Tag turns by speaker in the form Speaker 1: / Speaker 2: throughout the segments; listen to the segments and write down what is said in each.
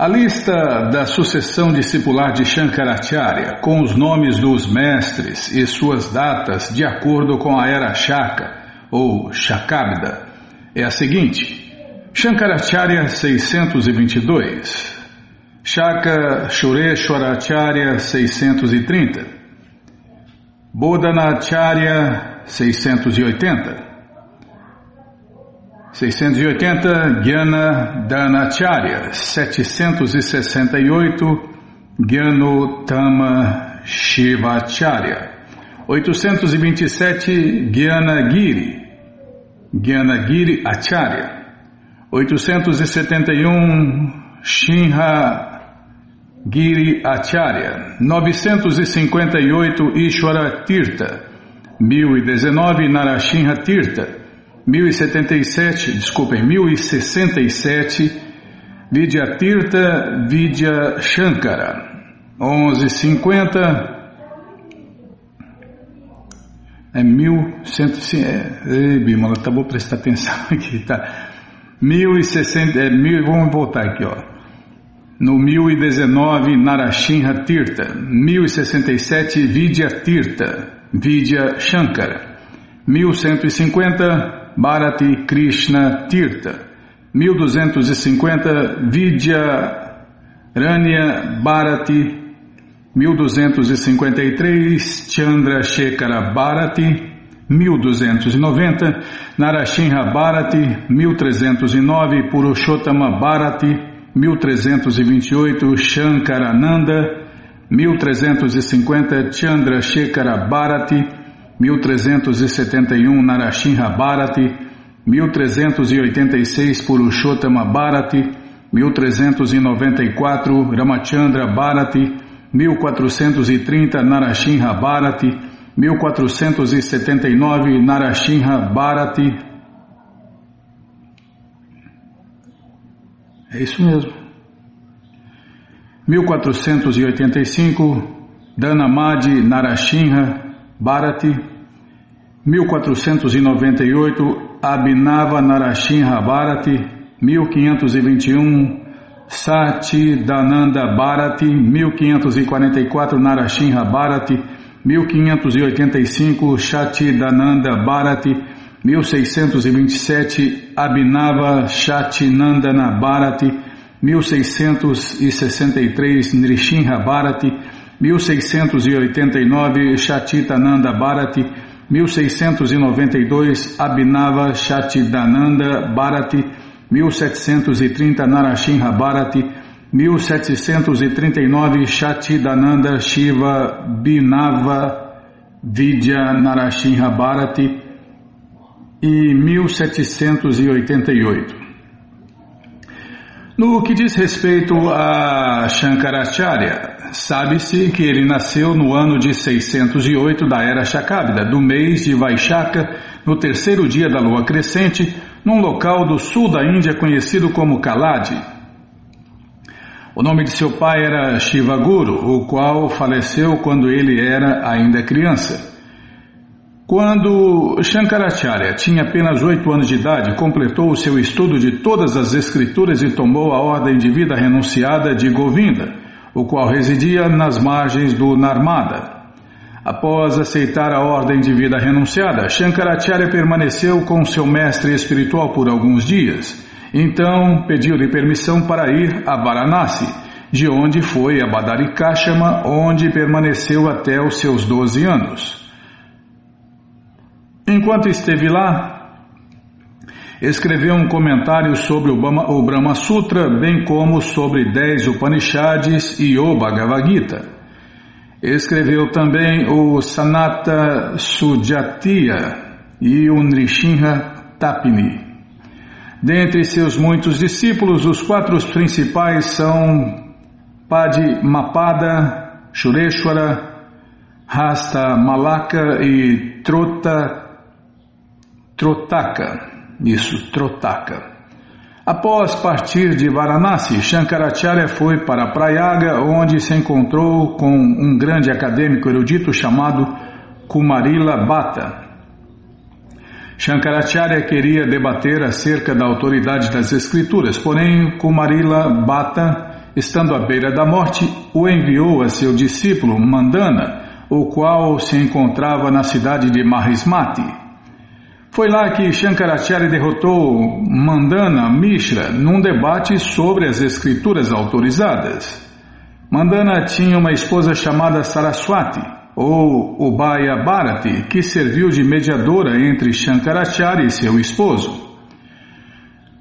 Speaker 1: A lista da sucessão discipular de Shankaracharya, com os nomes dos mestres e suas datas de acordo com a era Shaka ou Shakabda, é a seguinte: Shankaracharya 622, Shaka Shureshwaracharya 630, Bodhanacharya 680, 680 Gyana Danacharya, 768 Gyanotama Shivacharya, 827 Gyanagiri, Gyanagiri Acharya, 871 Shinha Giri Acharya, 958 Ishwara Tirtha, 1019 Narashinha Tirtha, 1077, desculpem, 1067, Vidya Tirtha Vidya Shankara, 1150, é 1100, é, ei, Bimala, tá bom prestar atenção aqui, tá? 1060, é, vamos voltar aqui, ó. No 1019, Narashinha Tirtha, 1067, Vidya Tirtha, Vidya Shankara, 1150, Bharati Krishna Tirtha, 1250 Vidya Rania Bharati, 1253 Chandra Shekhara Bharati, 1290 Narashinha Bharati, 1309 Purushottama Bharati, 1328 Shankarananda, 1350 Chandra Shekhara Bharati, 1371 Narashinha Bharati, 1386 Purushottama Bharati, 1394 Ramachandra Bharati, 1430 Narashinha Bharati, 1479 Narashinha Bharati. É isso mesmo. 1485 Dhanamadi Narashinha Bharati, 1498 Abhinava Narashinha Bharati, 1521 Sati Dananda Bharati, 1544 Narashinha Bharati, 1585 Shati Dananda Bharati, 1627 Abhinava Shatinandana Bharati, 1663 Nrishinha Bharati, 1689 Shatitananda Bharati, 1692 Abhinava Shatidananda Bharati, 1730 Narashinha Bharati, 1739 Shatidananda Shiva Binava Vidya Narashinha Bharati e 1788. No que diz respeito a Shankaracharya, sabe-se que ele nasceu no ano de 608 da era Shakabda, do mês de Vaishaka, no terceiro dia da lua crescente, num local do sul da Índia conhecido como Kaladi. O nome de seu pai era Shivaguru, o qual faleceu quando ele era ainda criança. Quando Shankaracharya tinha apenas oito anos de idade, completou o seu estudo de todas as escrituras e tomou a ordem de vida renunciada de Govinda, o qual residia nas margens do Narmada. Após aceitar a ordem de vida renunciada, Shankaracharya permaneceu com seu mestre espiritual por alguns dias. Então pediu-lhe permissão para ir a Varanasi, de onde foi a Badarikashama, onde permaneceu até os seus doze anos. Enquanto esteve lá, escreveu um comentário sobre o Brahma Sutra, bem como sobre dez Upanishads e o Bhagavad Gita. Escreveu também o Sanata Sujatiya e o Nrishinha Tapini. Dentre seus muitos discípulos, os quatro principais são Padmapada, Shureshwara, Rasta Malaka e Trota Trotaka, isso, Trotaka. Após partir de Varanasi, Shankaracharya foi para Prayaga, onde se encontrou com um grande acadêmico erudito chamado Kumarila Bhatta. Shankaracharya queria debater acerca da autoridade das escrituras, porém Kumarila Bhatta estando à beira da morte, o enviou a seu discípulo Mandana, o qual se encontrava na cidade de Mahismati. Foi lá que Shankaracharya derrotou Mandana Mishra num debate sobre as escrituras autorizadas. Mandana tinha uma esposa chamada Saraswati, ou Ubaya Bharati, que serviu de mediadora entre Shankaracharya e seu esposo.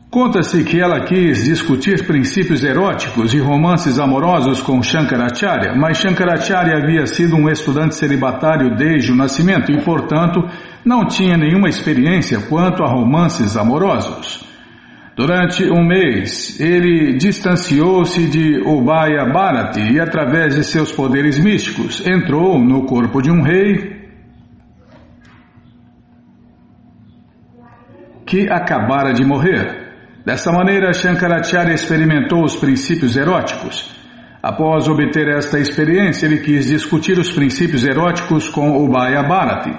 Speaker 1: Conta-se que ela quis discutir princípios eróticos e romances amorosos com Shankaracharya, mas Shankaracharya havia sido um estudante celibatário desde o nascimento e, portanto, não tinha nenhuma experiência quanto a romances amorosos. Durante um mês, ele distanciou-se de Ubaya Bharati e, através de seus poderes místicos, entrou no corpo de um rei que acabara de morrer. Dessa maneira, Shankaracharya experimentou os princípios eróticos. Após obter esta experiência, ele quis discutir os princípios eróticos com o Bharati.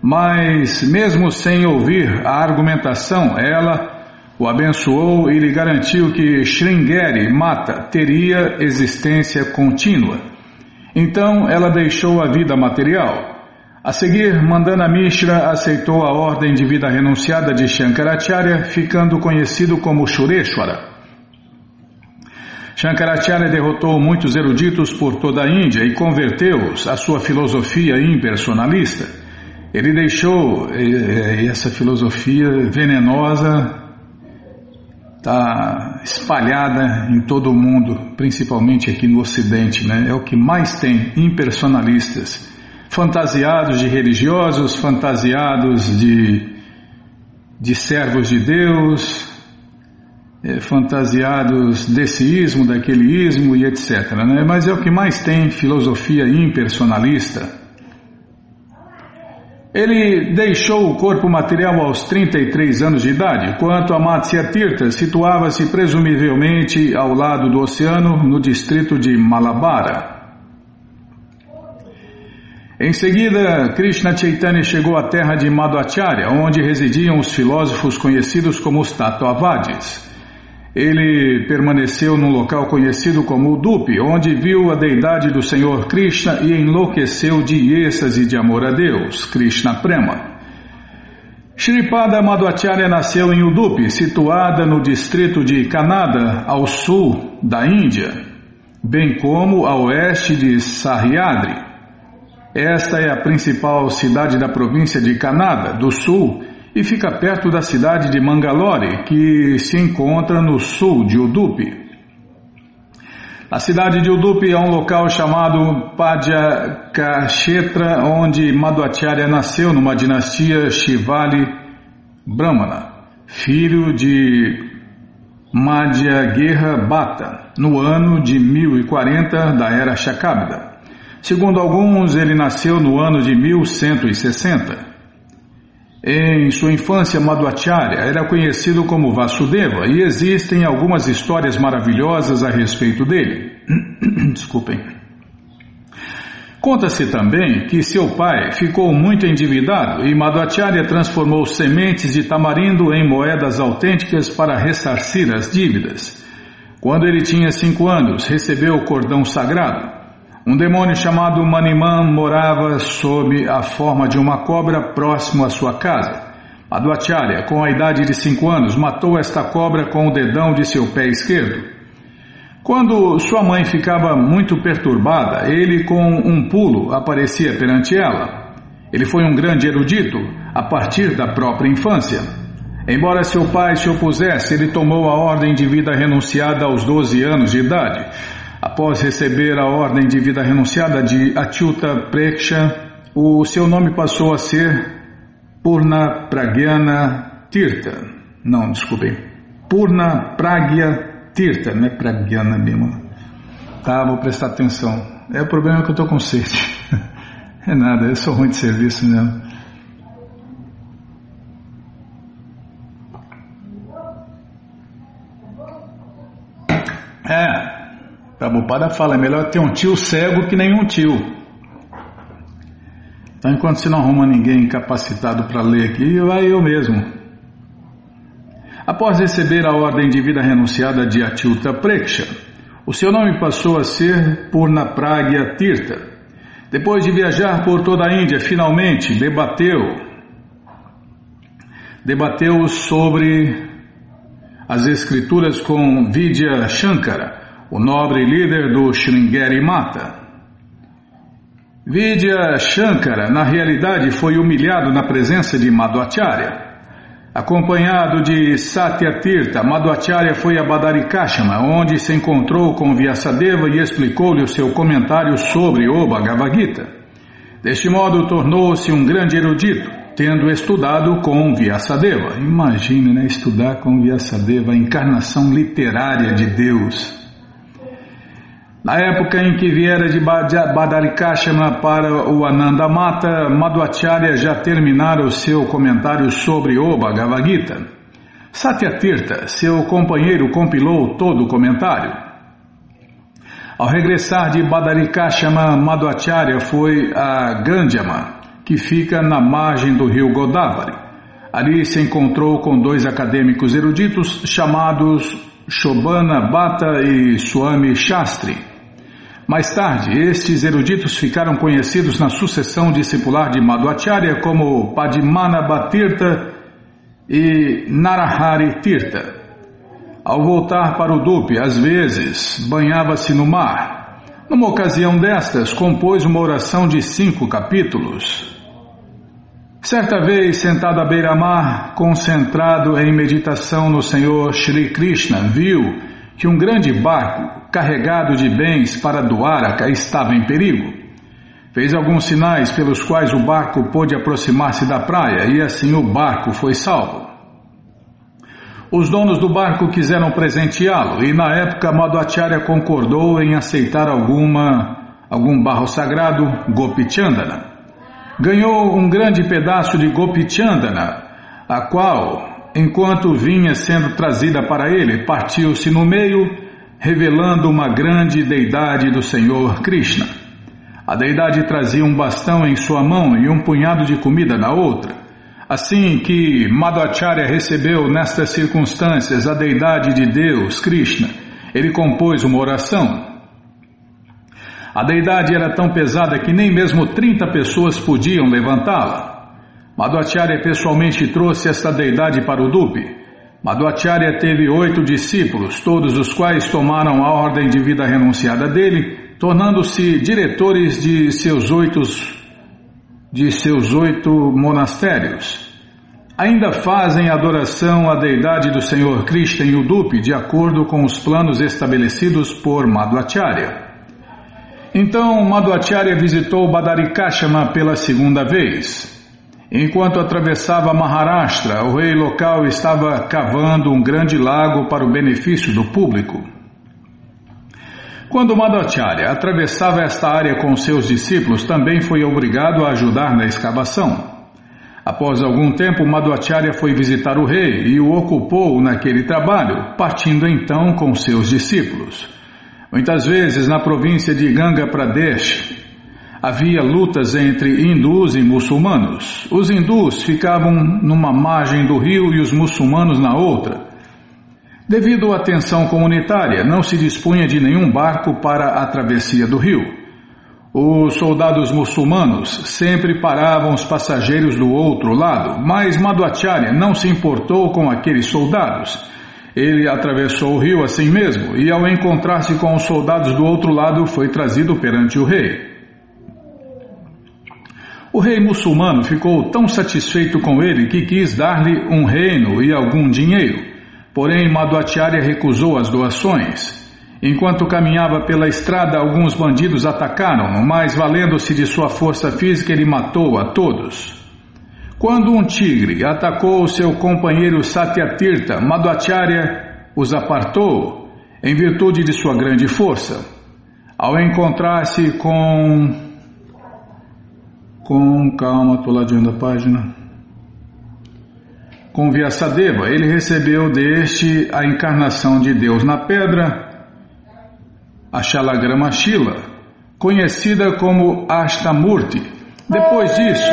Speaker 1: Mas, mesmo sem ouvir a argumentação, ela o abençoou e lhe garantiu que Sringeri Mata teria existência contínua. Então, ela deixou a vida material a seguir, Mandana Mishra aceitou a ordem de vida renunciada de Shankaracharya, ficando conhecido como Shureshwara. Shankaracharya derrotou muitos eruditos por toda a Índia e converteu-os à sua filosofia impersonalista. Ele deixou essa filosofia venenosa está espalhada em todo o mundo, principalmente aqui no Ocidente, né? É o que mais tem impersonalistas fantasiados de religiosos, fantasiados de, de servos de Deus, é, fantasiados desse ismo, daquele ismo e etc. Né? Mas é o que mais tem filosofia impersonalista. Ele deixou o corpo material aos 33 anos de idade, quanto a Matsya Tirtha situava-se presumivelmente ao lado do oceano, no distrito de Malabara. Em seguida, Krishna Chaitanya chegou à terra de Madhvacharya, onde residiam os filósofos conhecidos como os Tattavadis. Ele permaneceu num local conhecido como Udupi, onde viu a deidade do Senhor Krishna e enlouqueceu de êxtase de amor a Deus, Krishna Prema. Shripada Madhvacharya nasceu em Udupi, situada no distrito de Kanada, ao sul da Índia, bem como a oeste de Sahyadri. Esta é a principal cidade da província de Canada, do sul, e fica perto da cidade de Mangalore, que se encontra no sul de Udupi. A cidade de Udupi é um local chamado Padjakashetra, onde Madhvacharya nasceu numa dinastia Shivali Brahmana, filho de Madhyageha Bhatta, no ano de 1040 da era Shakabda. Segundo alguns, ele nasceu no ano de 1160. Em sua infância, Madhvacharya era conhecido como Vasudeva e existem algumas histórias maravilhosas a respeito dele. Desculpem. Conta-se também que seu pai ficou muito endividado e Madhvacharya transformou sementes de tamarindo em moedas autênticas para ressarcir as dívidas. Quando ele tinha cinco anos, recebeu o cordão sagrado. Um demônio chamado Maniman morava sob a forma de uma cobra próximo à sua casa. Madhvacharya, com a idade de cinco anos, matou esta cobra com o dedão de seu pé esquerdo. Quando sua mãe ficava muito perturbada, ele, com um pulo, aparecia perante ela. Ele foi um grande erudito a partir da própria infância. Embora seu pai se opusesse, ele tomou a ordem de vida renunciada aos 12 anos de idade. Após receber a ordem de vida renunciada de Achyuta Preksha, o seu nome passou a ser Purna Pragyana Tirtha. Não, desculpem. Purna Pragya Tirtha, não é Pragyana mesmo. Tá, vou prestar atenção. É o problema que eu estou com sede. É nada, eu sou ruim de serviço mesmo. É, Prabhupada fala, é melhor ter um tio cego que nenhum tio. Então, enquanto você não arruma ninguém capacitado para ler aqui, vai eu mesmo. Após receber a ordem de vida renunciada de Atyuta Preksha, O seu nome passou a ser Purnapragya Tirtha. Depois de viajar por toda a Índia, finalmente debateu debateu sobre as escrituras com Vidya Shankara, o nobre líder do Sringeri Mata. Vidya Shankara, na realidade, foi humilhado na presença de Madhvacharya. Acompanhado de Satyatirtha, Madhvacharya foi a Badarikashama, onde se encontrou com Vyasadeva e explicou-lhe o seu comentário sobre o Bhagavad Gita. Deste modo, tornou-se um grande erudito, tendo estudado com Vyasadeva. Imagine, né, estudar com Vyasadeva, a encarnação literária de Deus. Na época em que viera de Badarikashama para o Anandamata, Madhvacharya já terminara o seu comentário sobre o Bhagavad Gita. Satyatirtha, seu companheiro, compilou todo o comentário. Ao regressar de Badarikashama, Madhvacharya foi a Gandhyama, que fica na margem do rio Godavari. Ali se encontrou com dois acadêmicos eruditos chamados Shobana Bhatta e Swami Shastri. Mais tarde, estes eruditos ficaram conhecidos na sucessão discipular de Madhvacharya como Padmanabha Tirtha e Narahari Tirtha. Ao voltar para o Dupe, às vezes, banhava-se no mar. Numa ocasião destas, compôs uma oração de cinco capítulos. Certa vez, sentado à beira-mar, concentrado em meditação no Senhor Shri Krishna, viu que um grande barco carregado de bens para Duaraka estava em perigo. Fez alguns sinais pelos quais o barco pôde aproximar-se da praia e assim o barco foi salvo. Os donos do barco quiseram presenteá-lo e na época Madhvacharya concordou em aceitar alguma, algum barro sagrado, Gopichandana. Ganhou um grande pedaço de Gopichandana, a qual, enquanto vinha sendo trazida para ele, partiu-se no meio revelando uma grande deidade do Senhor Krishna. A deidade trazia um bastão em sua mão e um punhado de comida na outra. Assim que Madhvacharya recebeu nestas circunstâncias a deidade de Deus, Krishna, ele compôs uma oração. A deidade era tão pesada que nem mesmo 30 pessoas podiam levantá-la. Madhvacharya pessoalmente trouxe esta deidade para o Dupe. Madhvacharya teve oito discípulos, todos os quais tomaram a ordem de vida renunciada dele, tornando-se diretores de seus oito, de seus oito monastérios. Ainda fazem adoração à deidade do Senhor Krishna em Udupi, de acordo com os planos estabelecidos por Madhvacharya. Então Madhvacharya visitou Badarikashama pela segunda vez. Enquanto atravessava Maharashtra, o rei local estava cavando um grande lago para o benefício do público. Quando Madhacharya atravessava esta área com seus discípulos, também foi obrigado a ajudar na escavação. Após algum tempo, Madhacharya foi visitar o rei e o ocupou naquele trabalho, partindo então com seus discípulos. Muitas vezes, na província de Ganga Pradesh, havia lutas entre hindus e muçulmanos. Os hindus ficavam numa margem do rio e os muçulmanos na outra. Devido à tensão comunitária, não se dispunha de nenhum barco para a travessia do rio. Os soldados muçulmanos sempre paravam os passageiros do outro lado, mas Madhvacharya não se importou com aqueles soldados. Ele atravessou o rio assim mesmo e, ao encontrar-se com os soldados do outro lado, foi trazido perante o rei. O rei muçulmano ficou tão satisfeito com ele que quis dar-lhe um reino e algum dinheiro. Porém, Madhvacharya recusou as doações. Enquanto caminhava pela estrada, alguns bandidos atacaram-no, mas valendo-se de sua força física, ele matou a todos. Quando um tigre atacou seu companheiro Satyatirtha, Madhvacharya os apartou em virtude de sua grande força. Ao encontrar-se com com calma, estou ladinho da página. Com Vyasadeva, ele recebeu deste a encarnação de Deus na pedra, a Shalagrama Shila, conhecida como Ashtamurti. Depois disso,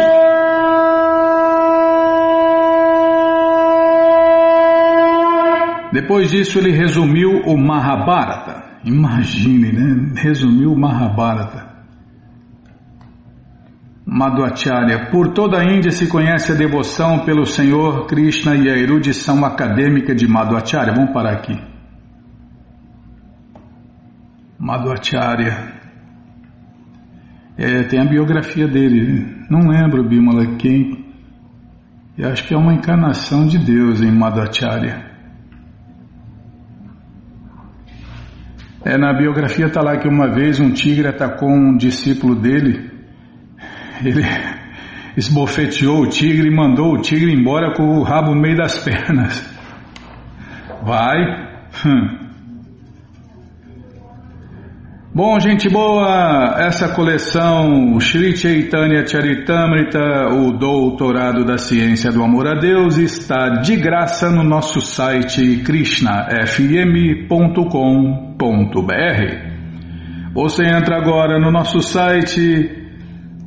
Speaker 1: depois disso ele resumiu o Mahabharata. Imagine, né? Resumiu o Mahabharata. Madhvacharya. Por toda a Índia se conhece a devoção pelo Senhor Krishna e a erudição acadêmica de Madhvacharya. Vamos parar aqui. Madhvacharya. É, tem a biografia dele. Não lembro, Bimala, quem. Eu acho que é uma encarnação de Deus em Madhvacharya. É, na biografia está lá que uma vez um tigre atacou um discípulo dele ele esbofeteou o tigre e mandou o tigre embora com o rabo no meio das pernas. Vai. Hum. Bom, gente boa, essa coleção Sri Chaitanya Charitamrita, o Doutorado da Ciência do Amor a Deus, está de graça no nosso site krishnafm.com.br. Você entra agora no nosso site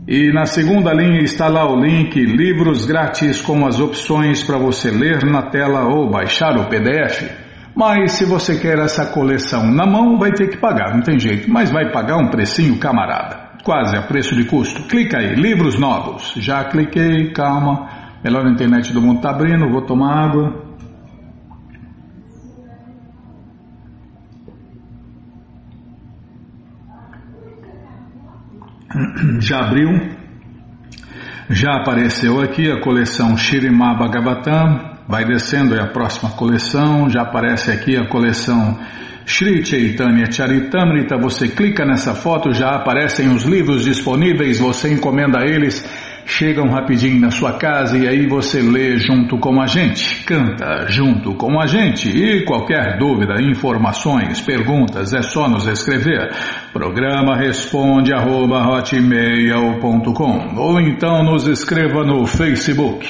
Speaker 1: e na segunda linha está lá o link Livros Grátis com as opções para você ler na tela ou baixar o PDF. Mas se você quer essa coleção na mão, vai ter que pagar, não tem jeito. Mas vai pagar um precinho, camarada. Quase a preço de custo. Clica aí, livros novos. Já cliquei, calma. Melhor internet do mundo está abrindo, vou tomar água. já abriu, já apareceu aqui a coleção Shirimá Bhagavatam, vai descendo é a próxima coleção, já aparece aqui a coleção Sri Chaitanya Charitamrita, você clica nessa foto, já aparecem os livros disponíveis, você encomenda eles chegam rapidinho na sua casa e aí você lê junto com a gente, canta junto com a gente e qualquer dúvida, informações, perguntas é só nos escrever. Programa responde arroba, ou então nos escreva no Facebook.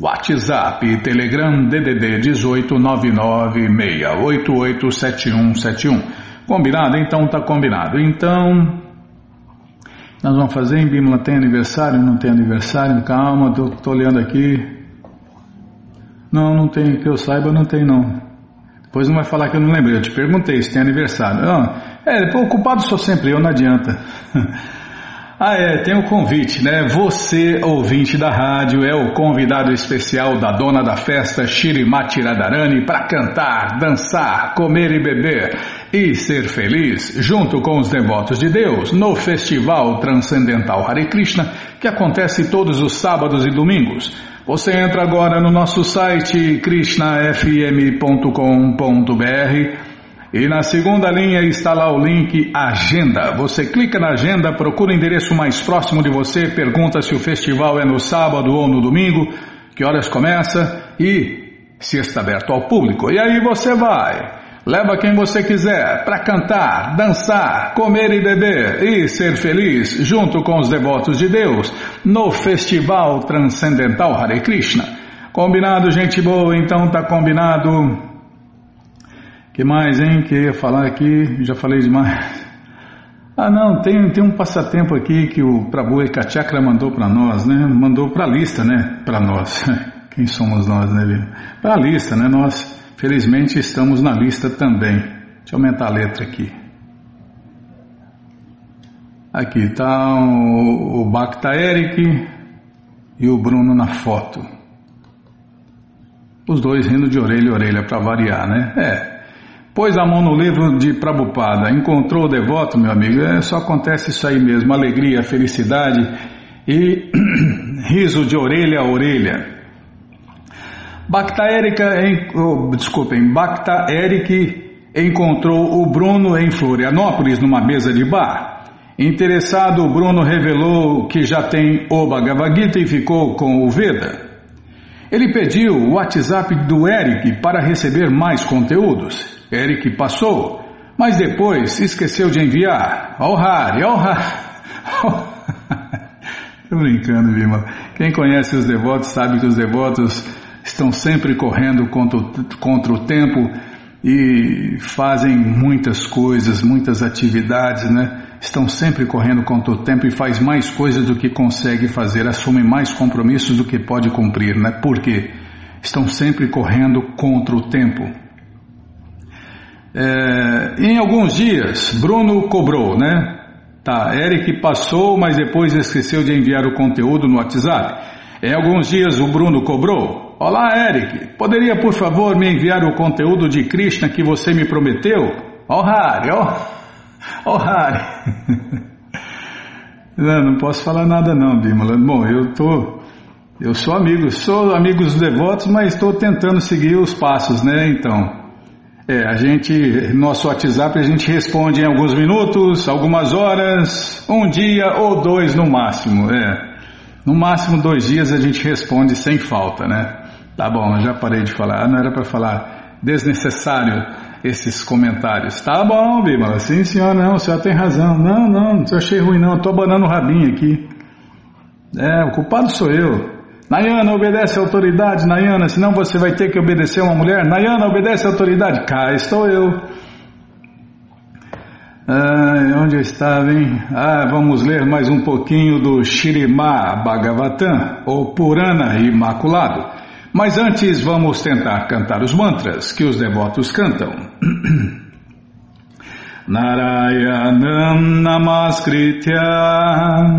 Speaker 1: WhatsApp Telegram DDD 18996887171. Combinado? Então tá combinado. Então nós vamos fazer em Bímola tem aniversário? Não tem aniversário? Calma, estou olhando aqui. Não, não tem, que eu saiba, não tem não. Depois não vai falar que eu não lembrei. Eu te perguntei se tem aniversário. Não, é, o culpado sou sempre eu, não adianta. Ah, é, tem um convite, né? Você, ouvinte da rádio, é o convidado especial da dona da festa, Shirimati Radharani, para cantar, dançar, comer e beber e ser feliz, junto com os devotos de Deus, no Festival Transcendental Hare Krishna, que acontece todos os sábados e domingos. Você entra agora no nosso site krishnafm.com.br e na segunda linha está lá o link Agenda. Você clica na agenda, procura o endereço mais próximo de você, pergunta se o festival é no sábado ou no domingo, que horas começa e se está aberto ao público. E aí você vai. Leva quem você quiser para cantar, dançar, comer e beber e ser feliz junto com os devotos de Deus no Festival Transcendental Hare Krishna. Combinado, gente boa? Então tá combinado que mais, hein? Que ia falar aqui, já falei demais. Ah, não, tem, tem um passatempo aqui que o Prabhu Ekachakra mandou para nós, né? Mandou para a lista, né? Para nós. Quem somos nós, né, Para a lista, né? Nós, felizmente, estamos na lista também. Deixa eu aumentar a letra aqui. Aqui está o, Bacta Eric e o Bruno na foto. Os dois rindo de orelha a orelha para variar, né? É, Pôs a mão no livro de Prabhupada, encontrou o devoto, meu amigo, é, só acontece isso aí mesmo, alegria, felicidade e riso de orelha a orelha. Bacta Erika, oh, desculpem, Bacta Eric encontrou o Bruno em Florianópolis numa mesa de bar. Interessado, o Bruno revelou que já tem o Bhagavad Gita e ficou com o Veda. Ele pediu o WhatsApp do Eric para receber mais conteúdos. Eric passou, mas depois esqueceu de enviar. Harry, ó oh, Harry. Estou brincando, Vilma. Quem conhece os devotos sabe que os devotos estão sempre correndo contra o, contra o tempo e fazem muitas coisas, muitas atividades, né? Estão sempre correndo contra o tempo e faz mais coisas do que consegue fazer, assumem mais compromissos do que pode cumprir, né? Por quê? Estão sempre correndo contra o tempo. É, em alguns dias, Bruno cobrou, né? Tá, Eric passou, mas depois esqueceu de enviar o conteúdo no WhatsApp. Em alguns dias o Bruno cobrou. Olá, Eric, poderia por favor me enviar o conteúdo de Krishna que você me prometeu? Ó, oh, Hari, ó, oh, Hari. não, não posso falar nada não, Bimala. Bom, eu tô, eu sou amigo, sou amigo dos devotos, mas estou tentando seguir os passos, né? Então. É, a gente, nosso WhatsApp a gente responde em alguns minutos, algumas horas, um dia ou dois no máximo. É, no máximo dois dias a gente responde sem falta, né? Tá bom, já parei de falar. Não era para falar desnecessário esses comentários. Tá bom, Bíblia. Sim, senhor, não, o senhor tem razão. Não, não, não achei ruim, não. Estou abanando o rabinho aqui. É, o culpado sou eu. Nayana, obedece a autoridade, Nayana, senão você vai ter que obedecer a uma mulher. Nayana, obedece a autoridade. Cá estou eu. Ah, onde eu estava, hein? Ah, vamos ler mais um pouquinho do Shirimá Bhagavatam, ou Purana Imaculado. Mas antes vamos tentar cantar os mantras que os devotos cantam. Narayanam Namaskritya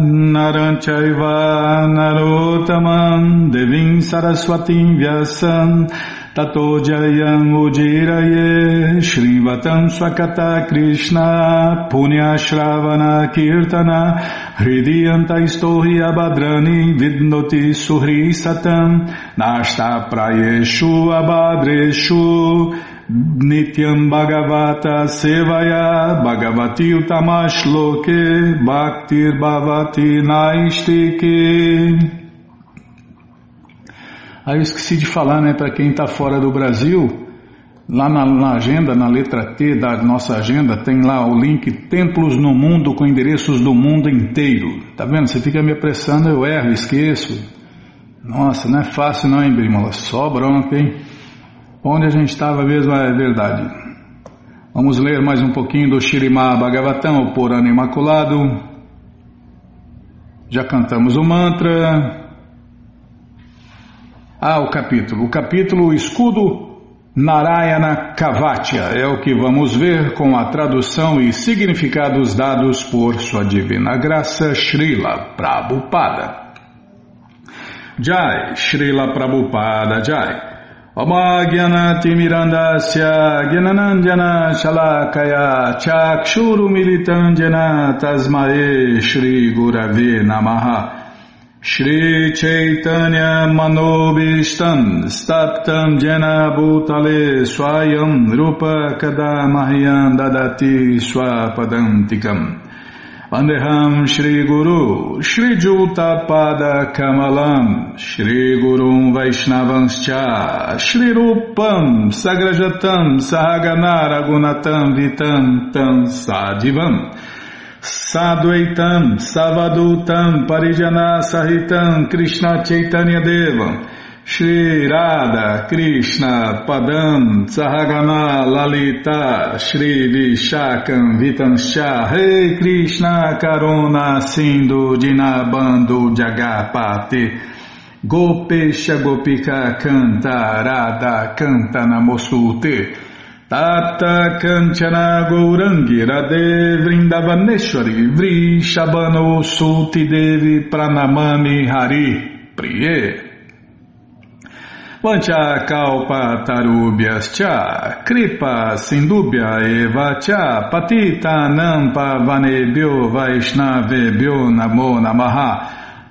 Speaker 1: Naranchaiva Narotamam Devim Saraswatim Vyasam Tato Jayam Ujiraye Shrivatam Swakata Krishna Punya Shravana Kirtana Hridiyanta Istohi Abhadrani Vidnoti Suhri Satam Nashta Prayeshu Abhadreshu Nityam Bhagavata Sevaya Bhagavati Utamashloke Bhaktir Bhavati Naistike Aí eu esqueci de falar, né, para quem está fora do Brasil, lá na, na, agenda, na letra T da nossa agenda, tem lá o link Templos no Mundo com endereços do mundo inteiro. Tá vendo? Você fica me apressando, eu erro, esqueço. Nossa, não é fácil não, hein, Brimola? Só bronca, hein? Onde a gente estava mesmo é verdade. Vamos ler mais um pouquinho do Shirimá Bhagavatam, o Purana Imaculado. Já cantamos o mantra. Ah, o capítulo. O capítulo Escudo Narayana Kavatya é o que vamos ver com a tradução e significados dados por Sua Divina Graça Srila Prabhupada. Jai, Srila Prabhupada Jai. Shalakaya Chakshuru Militandjana Tasmae Shri Gurave Namaha Shri Chaitanya Manobishtam Staptam Jena Bhutale Swayam Rupa Kadamahyam Dadati Swapadantikam Vandeham Shri Guru Shri Juta Pada Kamalam Shri Gurum Vaishnavanscha Shri Rupam Sagrajatam Sahagana Ragunatam Vitam Tam Sadivam Sadvaitam, Savadutam, Parijana Sahitam, Krishna Chaitanya Devam, Shri Radha, Krishna, Padam, Sahagana, Lalita, Shri Vishakam, Vitansha, Rei Krishna, Karuna, Sindhu, Dinabando, Jagapati, Gopesha Gopika Canta, Radha Tata Kanchana Gourangi Radhe Vrindavaneshwari Vri Shabano Suti Devi Pranamami Hari Priye. Vancha Kalpa Tarubhyas Cha Kripa Sindubhya Eva Cha Patita Nampa Vanebhyo Vaishnavebhyo Namo Namaha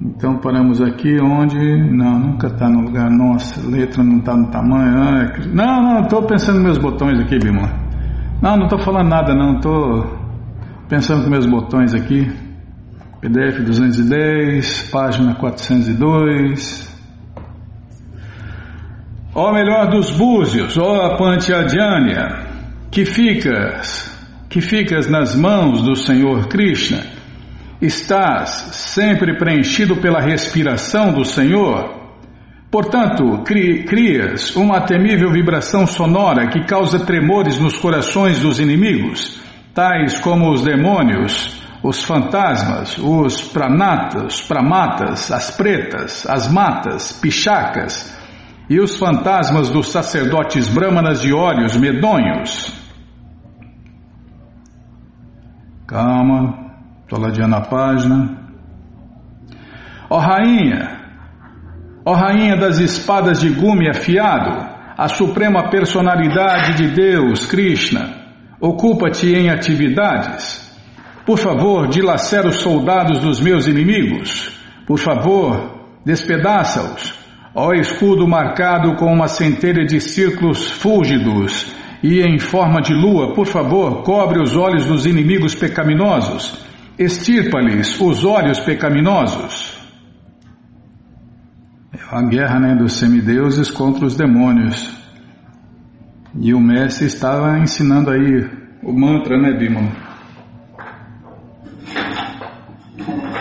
Speaker 1: Então paramos aqui onde. Não, nunca está no lugar. Nossa, letra não está no tamanho. Ah, não, não, estou pensando nos meus botões aqui, Bima. Não, não estou falando nada, não. Estou pensando nos meus botões aqui. PDF 210, página 402. Ó melhor dos búzios, ó Pantiadiânia, que ficas que ficas nas mãos do Senhor Krishna, estás sempre preenchido pela respiração do Senhor. Portanto, cri crias uma temível vibração sonora que causa tremores nos corações dos inimigos, tais como os demônios, os fantasmas, os pranatas, pramatas, as pretas, as matas, pichacas e os fantasmas dos sacerdotes brâmanas de olhos medonhos. Calma, estou ladeando a página. Ó rainha, ó rainha das espadas de gume afiado, a suprema personalidade de Deus, Krishna, ocupa-te em atividades por favor, dilacera os soldados dos meus inimigos. Por favor, despedaça-os. Ó escudo marcado com uma centelha de círculos fúlgidos e em forma de lua, por favor, cobre os olhos dos inimigos pecaminosos. Estirpa-lhes os olhos pecaminosos. É a guerra né, dos semideuses contra os demônios. E o mestre estava ensinando aí o mantra, né, Bímola?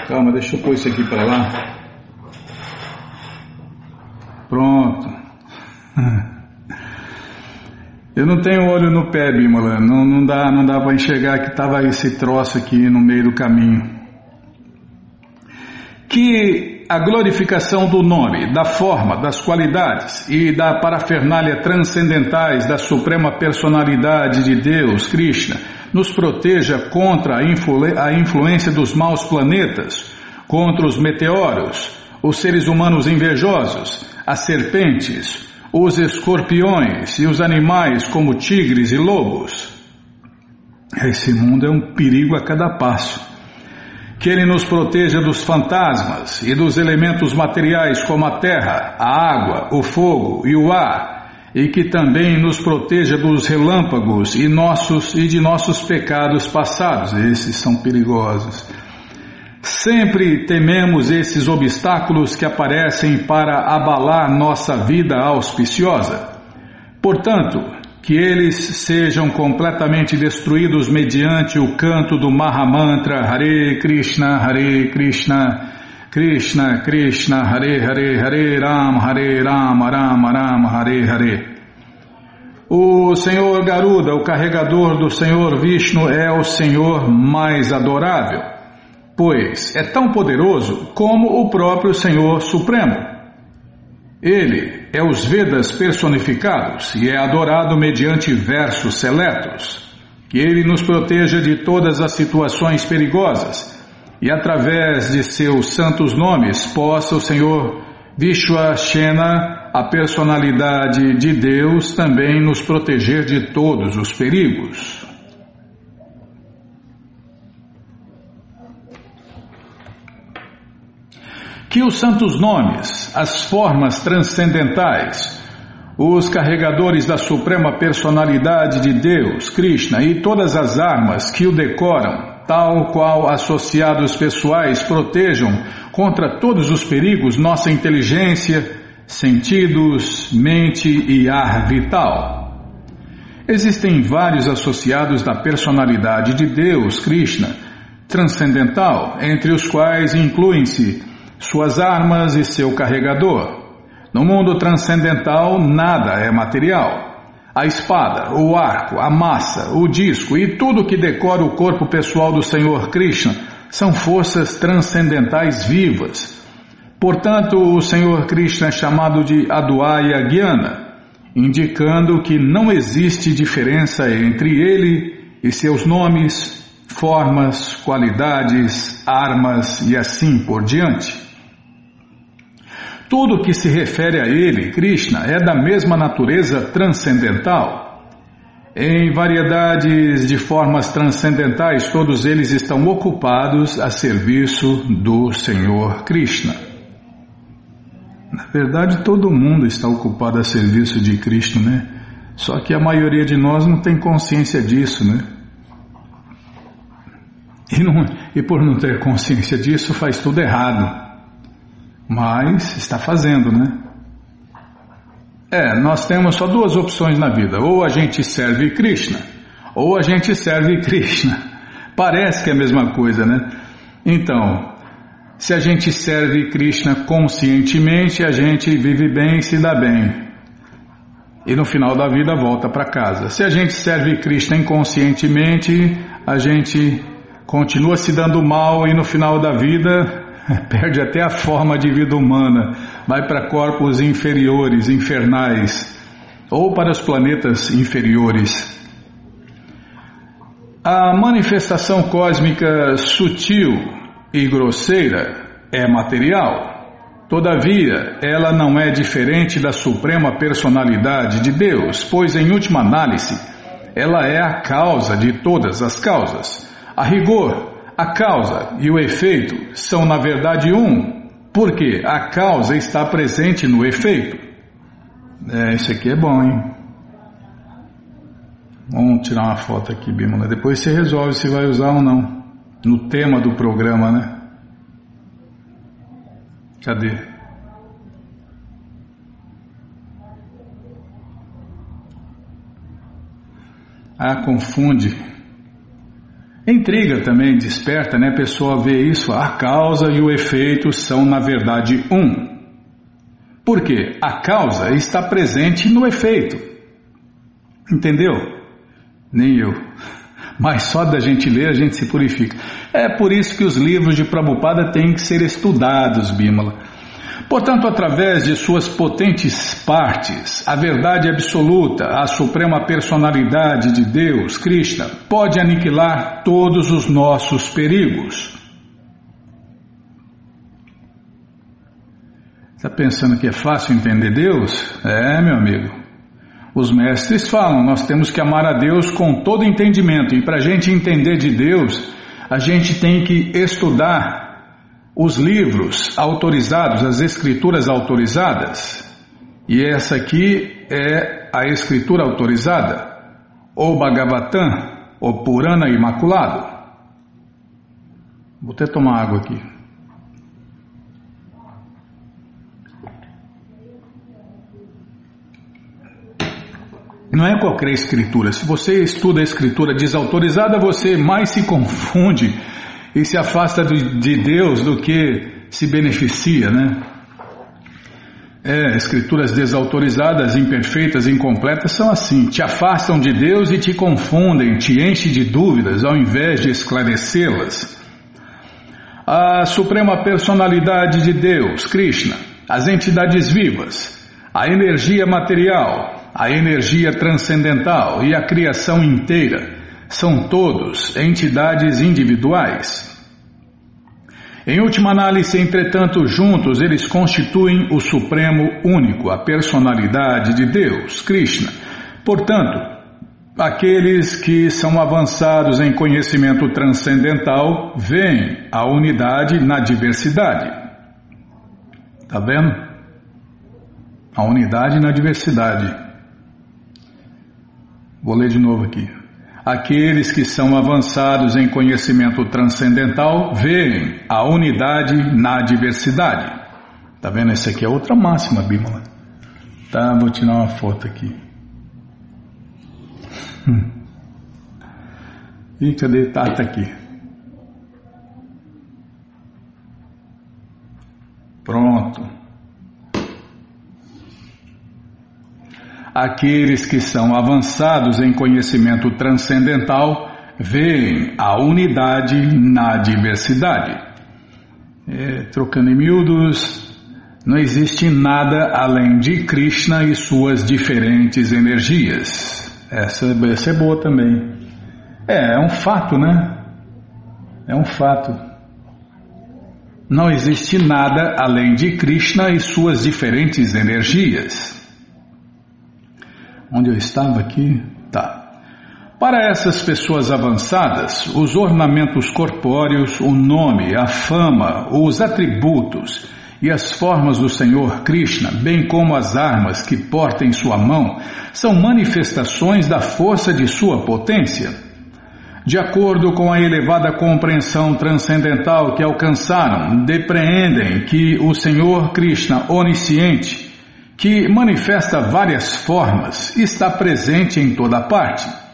Speaker 1: Calma, deixa eu pôr isso aqui para lá. Pronto. Eu não tenho olho no pé, Bimala. Não, não dá, não dá para enxergar que estava esse troço aqui no meio do caminho. Que a glorificação do nome, da forma, das qualidades e da parafernália transcendentais da suprema personalidade de Deus, Krishna, nos proteja contra a, influ a influência dos maus planetas, contra os meteoros, os seres humanos invejosos, as serpentes, os escorpiões e os animais como tigres e lobos. Esse mundo é um perigo a cada passo. Que Ele nos proteja dos fantasmas e dos elementos materiais como a terra, a água, o fogo e o ar e que também nos proteja dos relâmpagos e nossos e de nossos pecados passados. Esses são perigosos. Sempre tememos esses obstáculos que aparecem para abalar nossa vida auspiciosa. Portanto, que eles sejam completamente destruídos mediante o canto do Mahamantra Hare Krishna, Hare Krishna, Krishna, Krishna, Hare Hare, Hare Ram, Hare Ram, Ram Ram, Hare Hare. O Senhor Garuda, o carregador do Senhor Vishnu, é o Senhor mais adorável, pois é tão poderoso como o próprio Senhor Supremo. Ele é os Vedas personificados e é adorado mediante versos seletos. Que ele nos proteja de todas as situações perigosas e através de seus santos nomes possa o Senhor Vishwashena, a personalidade de Deus, também nos proteger de todos os perigos. Que os santos nomes, as formas transcendentais, os carregadores da suprema personalidade de Deus, Krishna, e todas as armas que o decoram, tal qual associados pessoais protejam contra todos os perigos nossa inteligência, sentidos, mente e ar vital. Existem vários associados da personalidade de Deus, Krishna, transcendental, entre os quais incluem-se suas armas e seu carregador. No mundo transcendental, nada é material. A espada, o arco, a massa, o disco e tudo que decora o corpo pessoal do Senhor Krishna são forças transcendentais vivas. Portanto, o Senhor Krishna é chamado de Advaya Gyana, indicando que não existe diferença entre ele e seus nomes, formas, qualidades, armas e assim por diante. Tudo que se refere a ele, Krishna, é da mesma natureza transcendental. Em variedades de formas transcendentais, todos eles estão ocupados a serviço do Senhor Krishna. Na verdade, todo mundo está ocupado a serviço de Krishna, né? Só que a maioria de nós não tem consciência disso, né? E, não, e por não ter consciência disso, faz tudo errado. Mas está fazendo, né? É, nós temos só duas opções na vida: ou a gente serve Krishna, ou a gente serve Krishna. Parece que é a mesma coisa, né? Então, se a gente serve Krishna conscientemente, a gente vive bem e se dá bem. E no final da vida volta para casa. Se a gente serve Krishna inconscientemente, a gente continua se dando mal e no final da vida perde até a forma de vida humana, vai para corpos inferiores, infernais, ou para os planetas inferiores. A manifestação cósmica sutil e grosseira é material. Todavia, ela não é diferente da suprema personalidade de Deus, pois, em última análise, ela é a causa de todas as causas. A rigor, a causa e o efeito são, na verdade, um, porque a causa está presente no efeito. É, isso aqui é bom, hein? Vamos tirar uma foto aqui, Bimala. Depois você resolve se vai usar ou não. No tema do programa, né? Cadê? Ah, confunde. Intriga também, desperta, né? A pessoa vê isso, a causa e o efeito são, na verdade, um. Porque a causa está presente no efeito. Entendeu? Nem eu. Mas só da gente ler a gente se purifica. É por isso que os livros de Prabhupada têm que ser estudados, Bímola. Portanto, através de suas potentes partes, a verdade absoluta, a suprema personalidade de Deus, Krishna, pode aniquilar todos os nossos perigos. Está pensando que é fácil entender Deus? É, meu amigo. Os mestres falam, nós temos que amar a Deus com todo entendimento, e para a gente entender de Deus, a gente tem que estudar os livros autorizados, as escrituras autorizadas. E essa aqui é a escritura autorizada, o Bhagavatam, o Purana Imaculado. Vou até tomar água aqui. Não é qualquer escritura. Se você estuda a escritura desautorizada, você mais se confunde e se afasta de Deus do que se beneficia, né? É, escrituras desautorizadas, imperfeitas, incompletas são assim, te afastam de Deus e te confundem, te enchem de dúvidas ao invés de esclarecê-las. A suprema personalidade de Deus, Krishna, as entidades vivas, a energia material, a energia transcendental e a criação inteira são todos entidades individuais. Em última análise, entretanto, juntos eles constituem o Supremo Único, a personalidade de Deus, Krishna. Portanto, aqueles que são avançados em conhecimento transcendental veem a unidade na diversidade. Está vendo? A unidade na diversidade. Vou ler de novo aqui. Aqueles que são avançados em conhecimento transcendental veem a unidade na diversidade. Tá vendo? Essa aqui é outra máxima, Bímola. Tá, vou tirar uma foto aqui. E cadê? Tá, tá aqui. Pronto. Aqueles que são avançados em conhecimento transcendental veem a unidade na diversidade. É, trocando em miúdos, não existe nada além de Krishna e suas diferentes energias. Essa, essa é boa também. É, é um fato, né? É um fato. Não existe nada além de Krishna e suas diferentes energias. Onde eu estava aqui? Tá. Para essas pessoas avançadas, os ornamentos corpóreos, o nome, a fama, os atributos e as formas do Senhor Krishna, bem como as armas que porta em sua mão, são manifestações da força de sua potência. De acordo com a elevada compreensão transcendental que alcançaram, depreendem que o Senhor Krishna onisciente que manifesta várias formas, está presente em toda parte.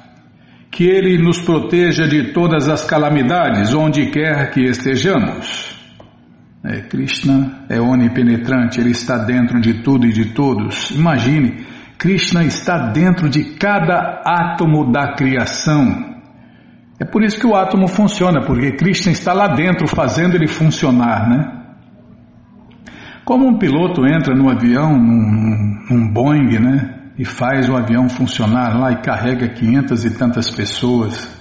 Speaker 1: que Ele nos proteja de todas as calamidades, onde quer que estejamos. É, Krishna é onipenetrante, Ele está dentro de tudo e de todos. Imagine, Krishna está dentro de cada átomo da criação. É por isso que o átomo funciona, porque Krishna está lá dentro fazendo ele funcionar, né? Como um piloto entra no avião, num, num Boeing, né? E faz o avião funcionar lá e carrega 500 e tantas pessoas.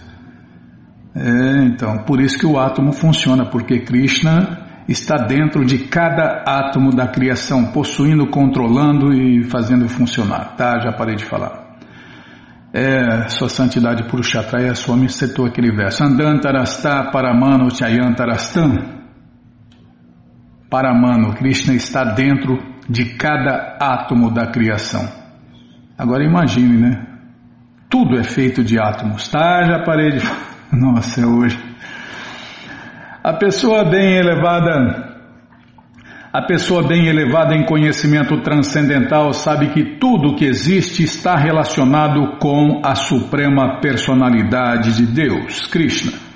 Speaker 1: É, então, por isso que o átomo funciona, porque Krishna está dentro de cada átomo da criação, possuindo, controlando e fazendo funcionar. Tá, já parei de falar. É, sua santidade Purushatraya Swami citou aquele verso. Andantarastha paramano chayantarastam. Paramano, Krishna está dentro de cada átomo da criação. Agora imagine, né? Tudo é feito de átomos. Tá, já parei de. Nossa, é hoje. A pessoa bem elevada, a pessoa bem elevada em conhecimento transcendental sabe que tudo que existe está relacionado com a suprema personalidade de Deus, Krishna.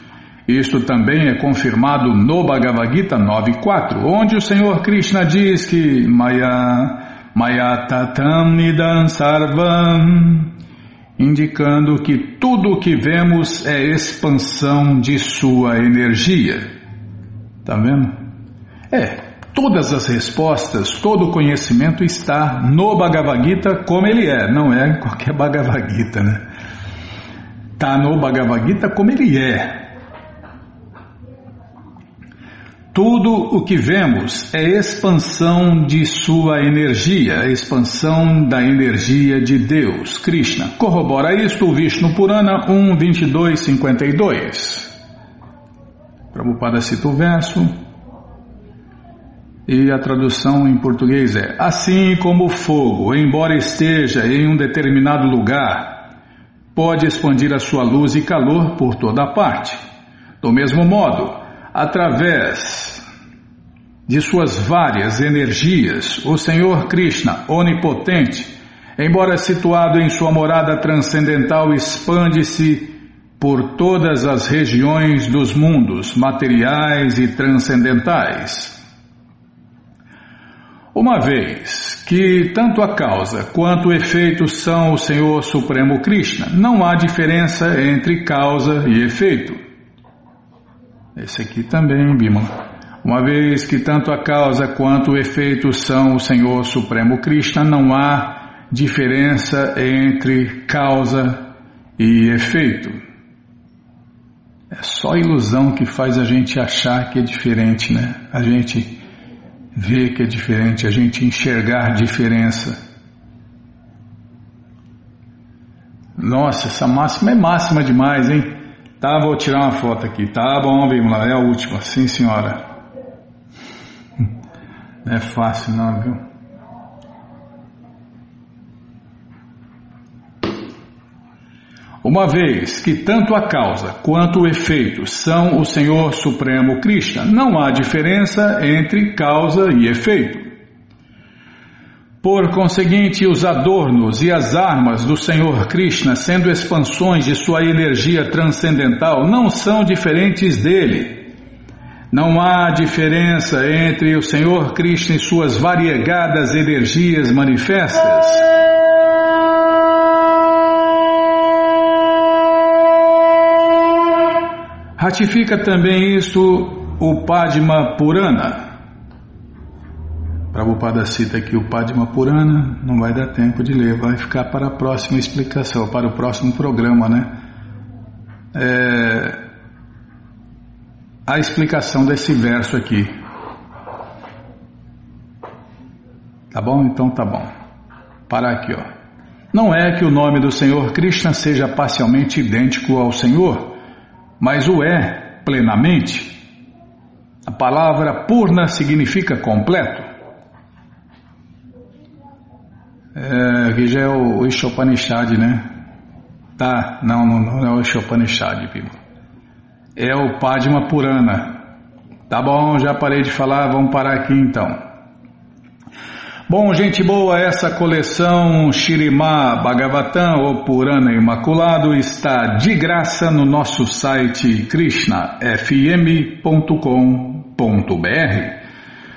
Speaker 1: Isto também é confirmado no Bhagavad Gita 9.4, onde o Senhor Krishna diz que Maya, Maya Tatam Sarvam indicando que tudo o que vemos é expansão de sua energia. Tá vendo? É, todas as respostas, todo o conhecimento está no Bhagavad Gita como ele é, não é em qualquer Bhagavad Gita, né? Tá no Bhagavad Gita como ele é. Tudo o que vemos é expansão de sua energia, expansão da energia de Deus, Krishna. Corrobora isto o Vishnu Purana 1, 22, 52. Prabhupada cita o verso e a tradução em português é: Assim como o fogo, embora esteja em um determinado lugar, pode expandir a sua luz e calor por toda parte. Do mesmo modo, através de suas várias energias, o Senhor Krishna, onipotente, embora situado em sua morada transcendental, expande-se por todas as regiões dos mundos materiais e transcendentais. Uma vez que tanto a causa quanto o efeito são o Senhor Supremo Krishna, não há diferença entre causa e efeito. Esse aqui também, Bima. Uma vez que tanto a causa quanto o efeito são o Senhor Supremo Krishna, não há diferença entre causa e efeito. É só ilusão que faz a gente achar que é diferente, né? A gente ver que é diferente, a gente enxergar diferença. Nossa, essa máxima é máxima demais, hein? Tá, vou tirar uma foto aqui. Tá bom, vamos lá, é a última. Sim, senhora. Não é fácil não, viu? Uma vez que tanto a causa quanto o efeito são o Senhor Supremo Krishna, não há diferença entre causa e efeito. Por conseguinte, os adornos e as armas do Senhor Krishna, sendo expansões de sua energia transcendental, não são diferentes dele. Não há diferença entre o Senhor Krishna e suas variegadas energias manifestas. Ratifica também isto o Padma Purana. Prabhupada cita aqui o Padma Purana, não vai dar tempo de ler, vai ficar para a próxima explicação, para o próximo programa, né? É, a explicação desse verso aqui. Tá bom? Então tá bom. Parar aqui, ó. Não é que o nome do Senhor Krishna seja parcialmente idêntico ao Senhor, mas o é plenamente. A palavra purna significa completo. É, aqui já é o Ishopanishad, né? Tá, não, não, não é o Ishopanishad, viu? É o Padma Purana. Tá bom, já parei de falar, vamos parar aqui então. Bom, gente boa, essa coleção Shirimá Bhagavatam ou Purana Imaculado está de graça no nosso site krishnafm.com.br.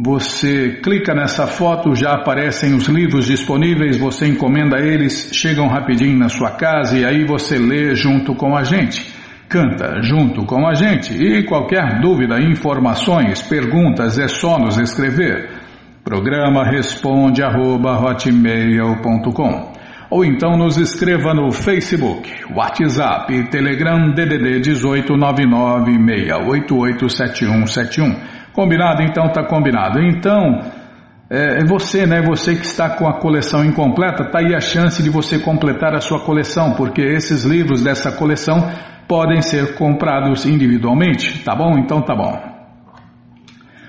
Speaker 1: Você clica nessa foto, já aparecem os livros disponíveis, você encomenda eles, chegam rapidinho na sua casa e aí você lê junto com a gente canta junto com a gente e qualquer dúvida, informações, perguntas é só nos escrever. Programa responde arroba, ou então nos escreva no Facebook, WhatsApp, Telegram DDD 18996887171. Combinado? Então tá combinado. Então é, é você, né? Você que está com a coleção incompleta, tá aí a chance de você completar a sua coleção, porque esses livros dessa coleção podem ser comprados individualmente, tá bom? Então tá bom.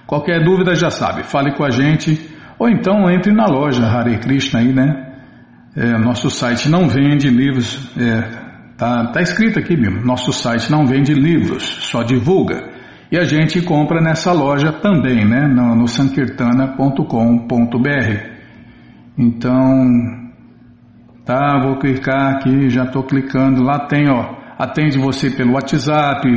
Speaker 1: Qualquer dúvida já sabe, fale com a gente ou então entre na loja Hare Krishna aí, né? É, nosso site não vende livros, é, tá, tá escrito aqui mesmo, nosso site não vende livros, só divulga. E a gente compra nessa loja também, né? No, no sankirtana.com.br. Então, tá, vou clicar aqui, já estou clicando, lá tem, ó, atende você pelo WhatsApp,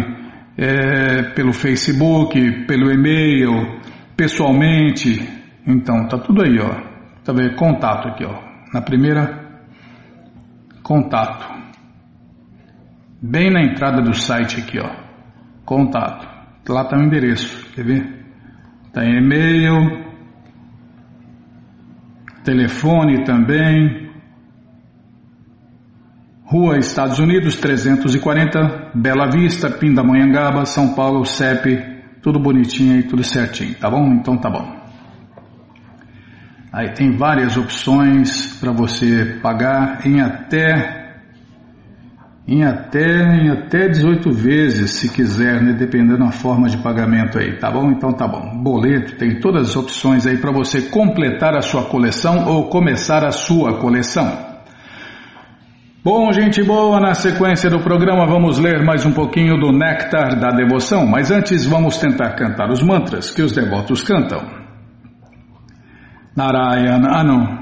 Speaker 1: é, pelo Facebook, pelo e-mail, pessoalmente. Então, tá tudo aí, ó. Tá vendo? Contato aqui, ó. Na primeira, contato. Bem na entrada do site aqui, ó. Contato. Lá tá o endereço, quer ver? Tá em e-mail, telefone também. Rua Estados Unidos 340, Bela Vista, Pindamonhangaba, São Paulo, CEP, tudo bonitinho e tudo certinho, tá bom? Então tá bom. Aí tem várias opções para você pagar em até em até em até 18 vezes, se quiser, né, dependendo da forma de pagamento aí, tá bom? Então tá bom. Boleto, tem todas as opções aí para você completar a sua coleção ou começar a sua coleção. Bom, gente boa, na sequência do programa vamos ler mais um pouquinho do Néctar da Devoção, mas antes vamos tentar cantar os mantras que os devotos cantam. Narayana, ah não,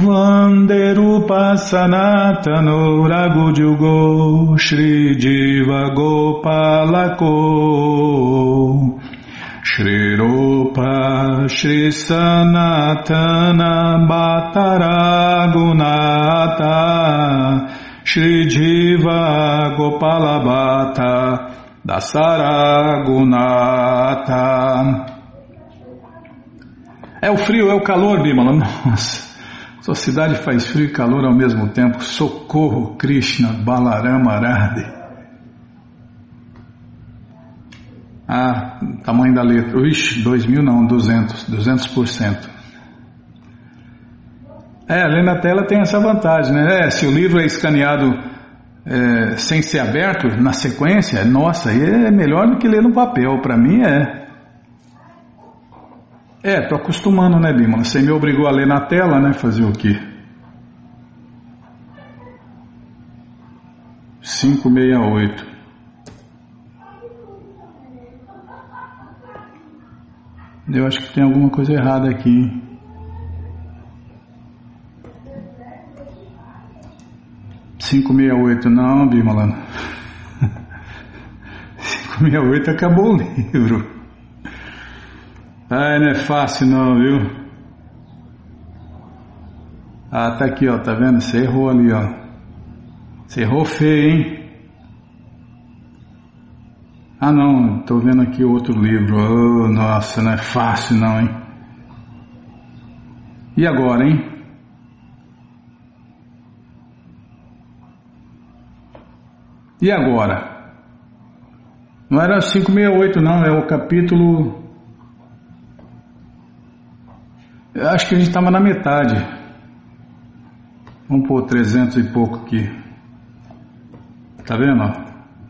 Speaker 1: Vanderupa sanatano ragujugo Shri Jiva Gopalako Shri Rupa Shri Sanatana Bhattaragunata Shri Jiva Gopala Bhatta Dasaragunata É o frio, é o calor, Bimala. Nossa, sua cidade faz frio e calor ao mesmo tempo. Socorro, Krishna, Balarama Arade. Ah, tamanho da letra. Ixi, 2 mil não, 200, 200%. É, ler na tela tem essa vantagem, né? É, se o livro é escaneado é, sem ser aberto, na sequência, nossa, é melhor do que ler no papel. Para mim é. É, tô acostumando, né, Bima? Você me obrigou a ler na tela, né? Fazer o quê? 568. Eu acho que tem alguma coisa errada aqui. Cinco meia oito, não, Bimalano. Cinco oito acabou o livro. Ai, não é fácil não, viu? Ah, tá aqui, ó, tá vendo? Você errou ali, ó. Você errou feio, hein? Ah não, estou vendo aqui outro livro. Oh, nossa, não é fácil não, hein? E agora, hein? E agora? Não era 568 não, é o capítulo. Eu acho que a gente estava na metade. Vamos pôr 300 e pouco aqui. Tá vendo?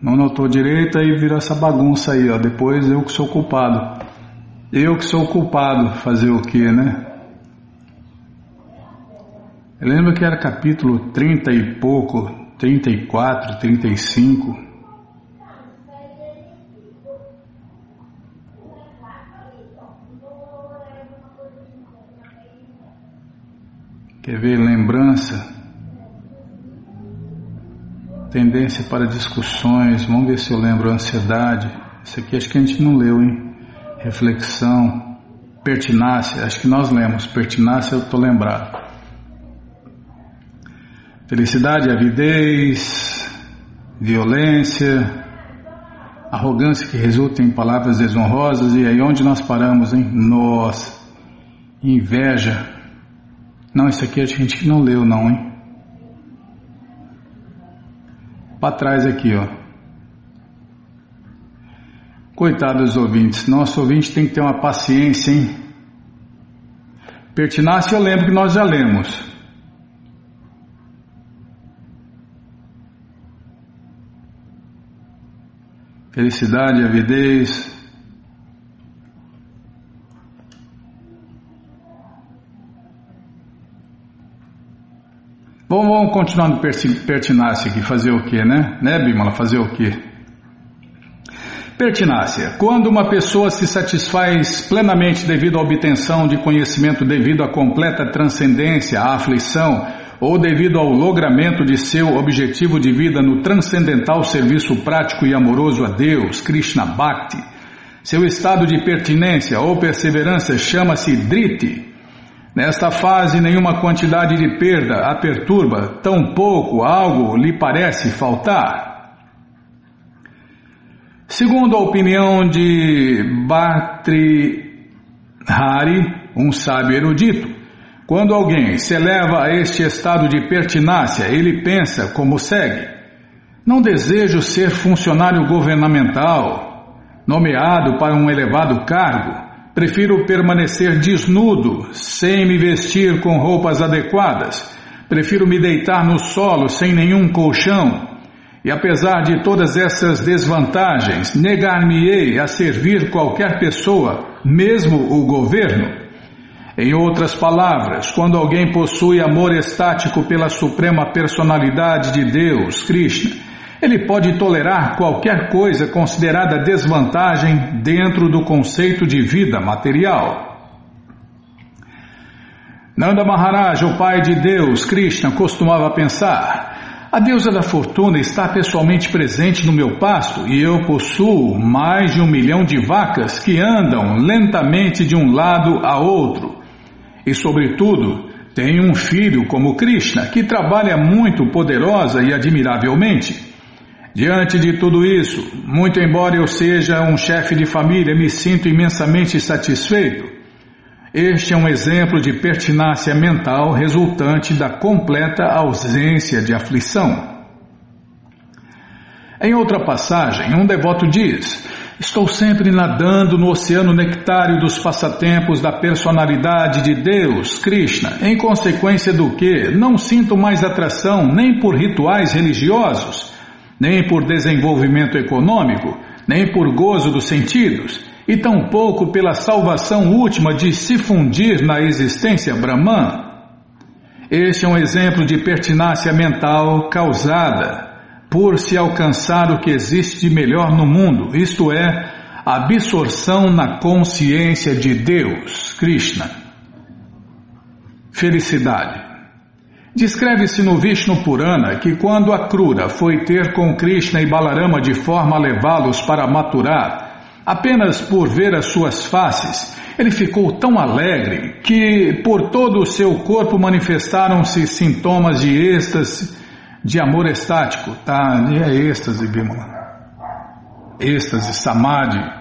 Speaker 1: Não notou direito, aí vira essa bagunça aí, ó. Depois eu que sou culpado. Eu que sou culpado, fazer o quê, né? Eu lembro que era capítulo 30 e pouco, 34, 35. Quer ver lembrança? tendência para discussões, vamos ver se eu lembro ansiedade. Isso aqui acho que a gente não leu, hein? Reflexão, pertinácia, acho que nós lemos, pertinácia eu estou lembrado. Felicidade, avidez, violência, arrogância que resulta em palavras desonrosas, e aí onde nós paramos, hein? Nós, inveja. Não, isso aqui a gente não leu, não, hein? para trás aqui, ó. Coitado dos ouvintes, nosso ouvinte tem que ter uma paciência, hein? Pertinácia eu lembro que nós já lemos. Felicidade, avidez, Bom, vamos continuar no pertinácia aqui, fazer o que, né? Né, Bimala? Fazer o que? Pertinácia. Quando uma pessoa se satisfaz plenamente devido à obtenção de conhecimento devido à completa transcendência, à aflição, ou devido ao logramento de seu objetivo de vida no transcendental serviço prático e amoroso a Deus, Krishna Bhakti, seu estado de pertinência ou perseverança chama-se Driti, Nesta fase, nenhuma quantidade de perda a perturba, tampouco algo lhe parece faltar. Segundo a opinião de Bhatrihari, um sábio erudito, quando alguém se eleva a este estado de pertinácia, ele pensa como segue: Não desejo ser funcionário governamental, nomeado para um elevado cargo Prefiro permanecer desnudo, sem me vestir com roupas adequadas. Prefiro me deitar no solo sem nenhum colchão. E apesar de todas essas desvantagens, negar-me-ei a servir qualquer pessoa, mesmo o governo. Em outras palavras, quando alguém possui amor estático pela suprema personalidade de Deus, Krishna, ele pode tolerar qualquer coisa considerada desvantagem dentro do conceito de vida material. Nanda Maharaj, o pai de Deus, Krishna, costumava pensar: a deusa da fortuna está pessoalmente presente no meu pasto e eu possuo mais de um milhão de vacas que andam lentamente de um lado a outro. E, sobretudo, tenho um filho como Krishna que trabalha muito poderosa e admiravelmente. Diante de tudo isso, muito embora eu seja um chefe de família, me sinto imensamente satisfeito. Este é um exemplo de pertinácia mental resultante da completa ausência de aflição. Em outra passagem, um devoto diz: Estou sempre nadando no oceano nectário dos passatempos da personalidade de Deus, Krishna, em consequência do que não sinto mais atração nem por rituais religiosos nem por desenvolvimento econômico, nem por gozo dos sentidos, e tampouco pela salvação última de se fundir na existência Brahman. Este é um exemplo de pertinácia mental causada por se alcançar o que existe de melhor no mundo, isto é, absorção na consciência de Deus, Krishna. Felicidade. Descreve-se no Vishnu Purana que quando a Krura foi ter com Krishna e Balarama de forma a levá-los para maturar, apenas por ver as suas faces, ele ficou tão alegre que por todo o seu corpo manifestaram-se sintomas de êxtase, de amor estático. Tá, é êxtase, Bimala. êxtase, samadhi.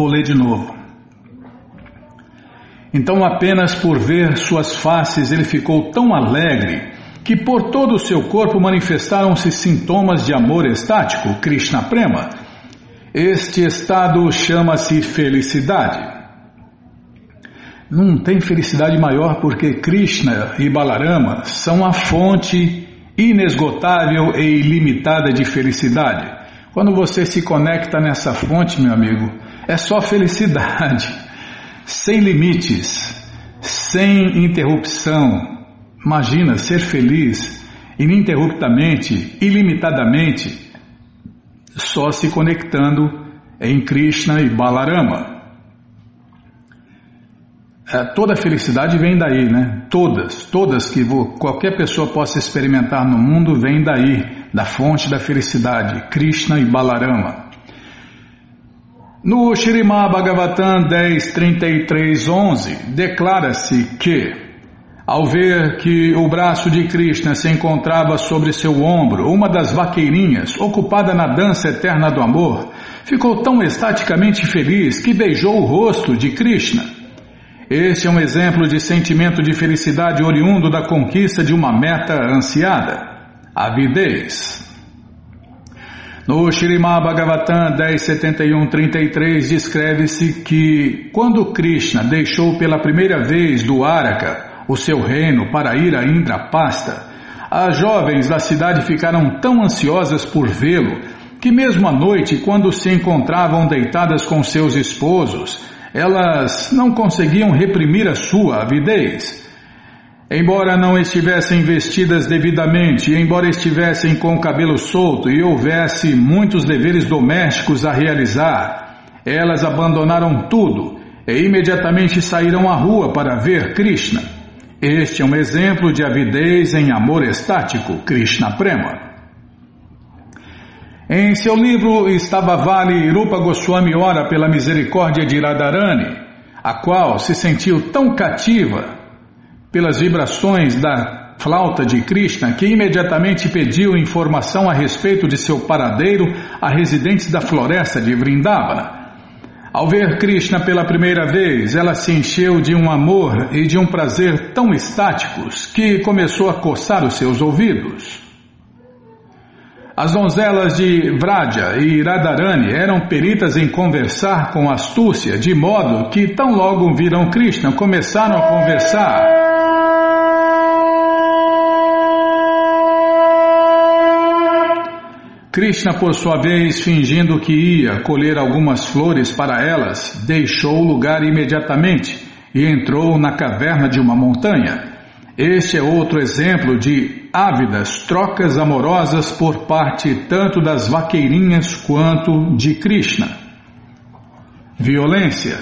Speaker 1: Vou ler de novo. Então, apenas por ver suas faces, ele ficou tão alegre que por todo o seu corpo manifestaram-se sintomas de amor estático, Krishna Prema. Este estado chama-se felicidade. Não tem felicidade maior porque Krishna e Balarama são a fonte inesgotável e ilimitada de felicidade. Quando você se conecta nessa fonte, meu amigo, é só felicidade, sem limites, sem interrupção. Imagina ser feliz ininterruptamente, ilimitadamente, só se conectando em Krishna e Balarama. É, toda felicidade vem daí, né? Todas, todas que qualquer pessoa possa experimentar no mundo vem daí, da fonte da felicidade, Krishna e Balarama. No Shirimá Bhagavatam 10.33.11 declara-se que, ao ver que o braço de Krishna se encontrava sobre seu ombro, uma das vaqueirinhas, ocupada na dança eterna do amor, ficou tão estaticamente feliz que beijou o rosto de Krishna. Este é um exemplo de sentimento de felicidade oriundo da conquista de uma meta ansiada, avidez. No Shirimá Bhagavatam 10.71.33 descreve-se que quando Krishna deixou pela primeira vez do Araka o seu reino para ir a Indrapasta, as jovens da cidade ficaram tão ansiosas por vê-lo que mesmo à noite, quando se encontravam deitadas com seus esposos, elas não conseguiam reprimir a sua avidez. Embora não estivessem vestidas devidamente, embora estivessem com o cabelo solto e houvesse muitos deveres domésticos a realizar, elas abandonaram tudo e imediatamente saíram à rua para ver Krishna. Este é um exemplo de avidez em amor estático, Krishna Prema. Em seu livro estava Vale Rupa Goswami ora pela misericórdia de Radharani, a qual se sentiu tão cativa pelas vibrações da flauta de Krishna que imediatamente pediu informação a respeito de seu paradeiro a residentes da floresta de Vrindavana. Ao ver Krishna pela primeira vez, ela se encheu de um amor e de um prazer tão estáticos que começou a coçar os seus ouvidos. As donzelas de Vraja e Radharani eram peritas em conversar com astúcia, de modo que tão logo viram Krishna, começaram a conversar. Krishna, por sua vez, fingindo que ia colher algumas flores para elas, deixou o lugar imediatamente e entrou na caverna de uma montanha. Este é outro exemplo de ávidas trocas amorosas por parte tanto das vaqueirinhas quanto de Krishna. Violência.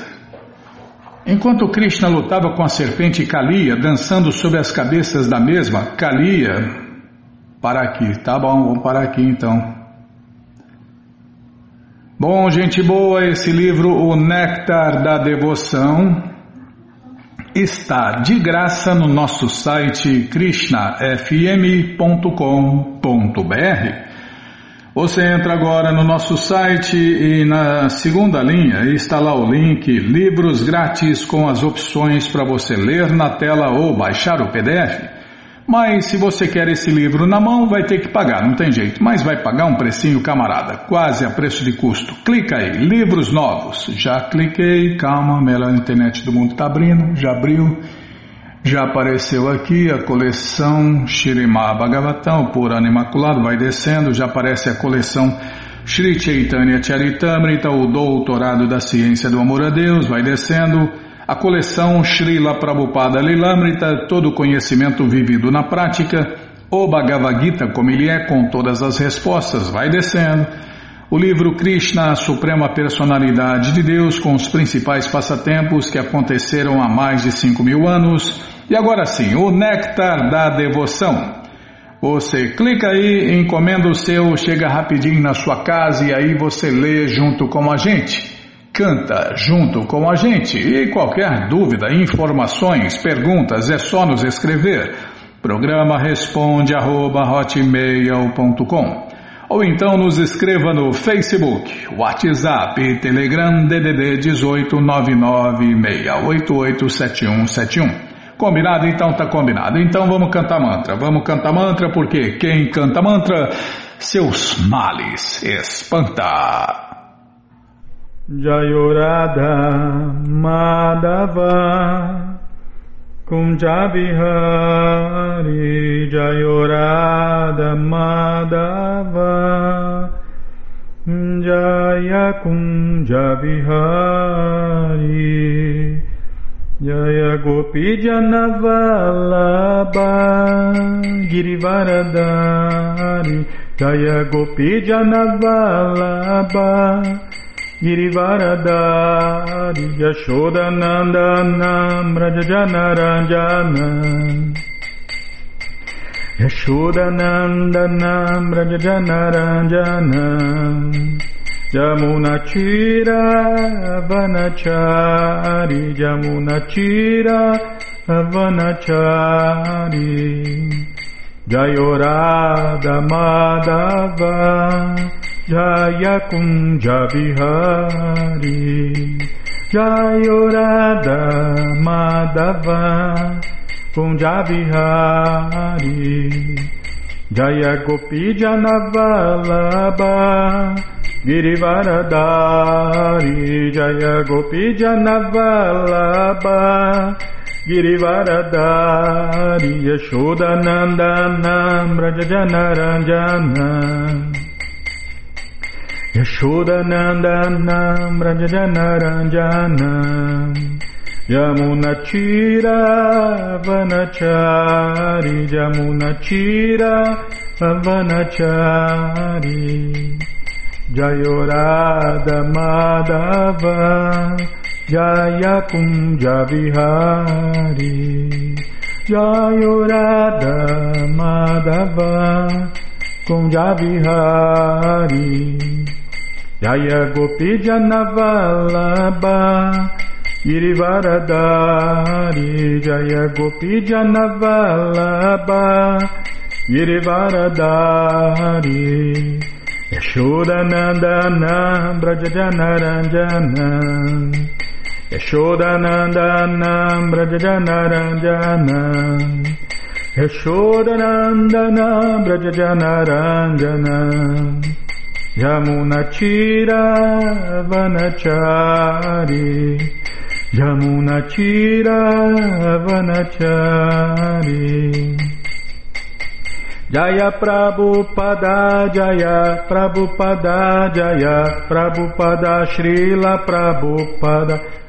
Speaker 1: Enquanto Krishna lutava com a serpente Kaliya, dançando sobre as cabeças da mesma, Kaliya. Para aqui, tá bom, vamos parar aqui então. Bom, gente boa, esse livro, O Néctar da Devoção, está de graça no nosso site krishnafm.com.br. Você entra agora no nosso site e na segunda linha está lá o link Livros Grátis com as opções para você ler na tela ou baixar o PDF. Mas se você quer esse livro na mão, vai ter que pagar, não tem jeito. Mas vai pagar um precinho, camarada, quase a preço de custo. Clica aí, livros novos. Já cliquei, calma, melhor internet do mundo está abrindo, já abriu. Já apareceu aqui a coleção Shirimá Bhagavatam, por ano imaculado, vai descendo, já aparece a coleção Sri Chaitanya Charitamrita, o doutorado da ciência do amor a Deus, vai descendo a coleção Srila Prabhupada Lilamrita, todo conhecimento vivido na prática, o Bhagavad Gita, como ele é, com todas as respostas, vai descendo. O livro Krishna, a Suprema Personalidade de Deus, com os principais passatempos que aconteceram há mais de cinco mil anos. E agora sim, o Néctar da Devoção. Você clica aí, encomenda o seu, chega rapidinho na sua casa e aí você lê junto com a gente canta junto com a gente. E qualquer dúvida, informações, perguntas, é só nos escrever. Programa responde arroba ou então nos escreva no Facebook, WhatsApp Telegram DDD 18996887171. Combinado? Então tá combinado. Então vamos cantar mantra. Vamos cantar mantra porque quem canta mantra, seus males espanta.
Speaker 2: Jayorada Madhava Kunjabihari Jayorada Madhava Jaya Kunjabihari Jaya Gopi Janavalabha Girivaradari Jaya Gopi Janavalabha Girivaradari Yashodanandanam Rajajanaranjanam Yashodanandanam Rajajanaranjanam Jamunachira Vanachari Jamunachira Vanachari Jayorada Madhava Jaya Kunja Bihari Jayorada Madhava Kunja Bihari Jaya Gopi Janavalabha Girivaradari Jaya Gopi Janavalabha Girivaradari Yashodanandanam Rajajanaranjanam Yashodanandanam Rajajanaranjanam Yamunachira Vanachari Yamunachira Vanachari Jayorada Madhava Jaya Kunja Vihari Jayorada Madhava Kunja Vihari Jaya Gopi Janavalabha Girivaradari Jaya Gopi Janavalabha Girivaradari Yashodanandana Brajajanaranjana. Yashodanandana Brajajanaranjana. Yashodanandana Brajajanaranjana Yamunachira Vanachari. Yamunachira Vanachari. Jaya Prabhupada Jaya Prabhupada Jaya Prabhupada Srila Prabhupada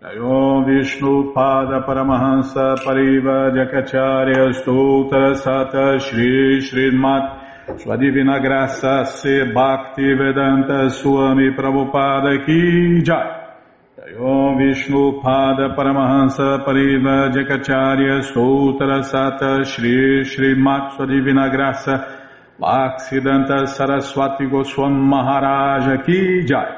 Speaker 1: Om Vishnu Pada Paramahansa Pariva Jakacharya Stoutra Sata Shri Srimat Sua Divina Graça Se Bhakti Vedanta Swami Prabhupada Ki Jai. Om Vishnu Pada Paramahansa Pariva Jakacharya Stoutra Sata Shri Srimat Sua Divina Graça Saraswati Goswam Maharaja Ki Jai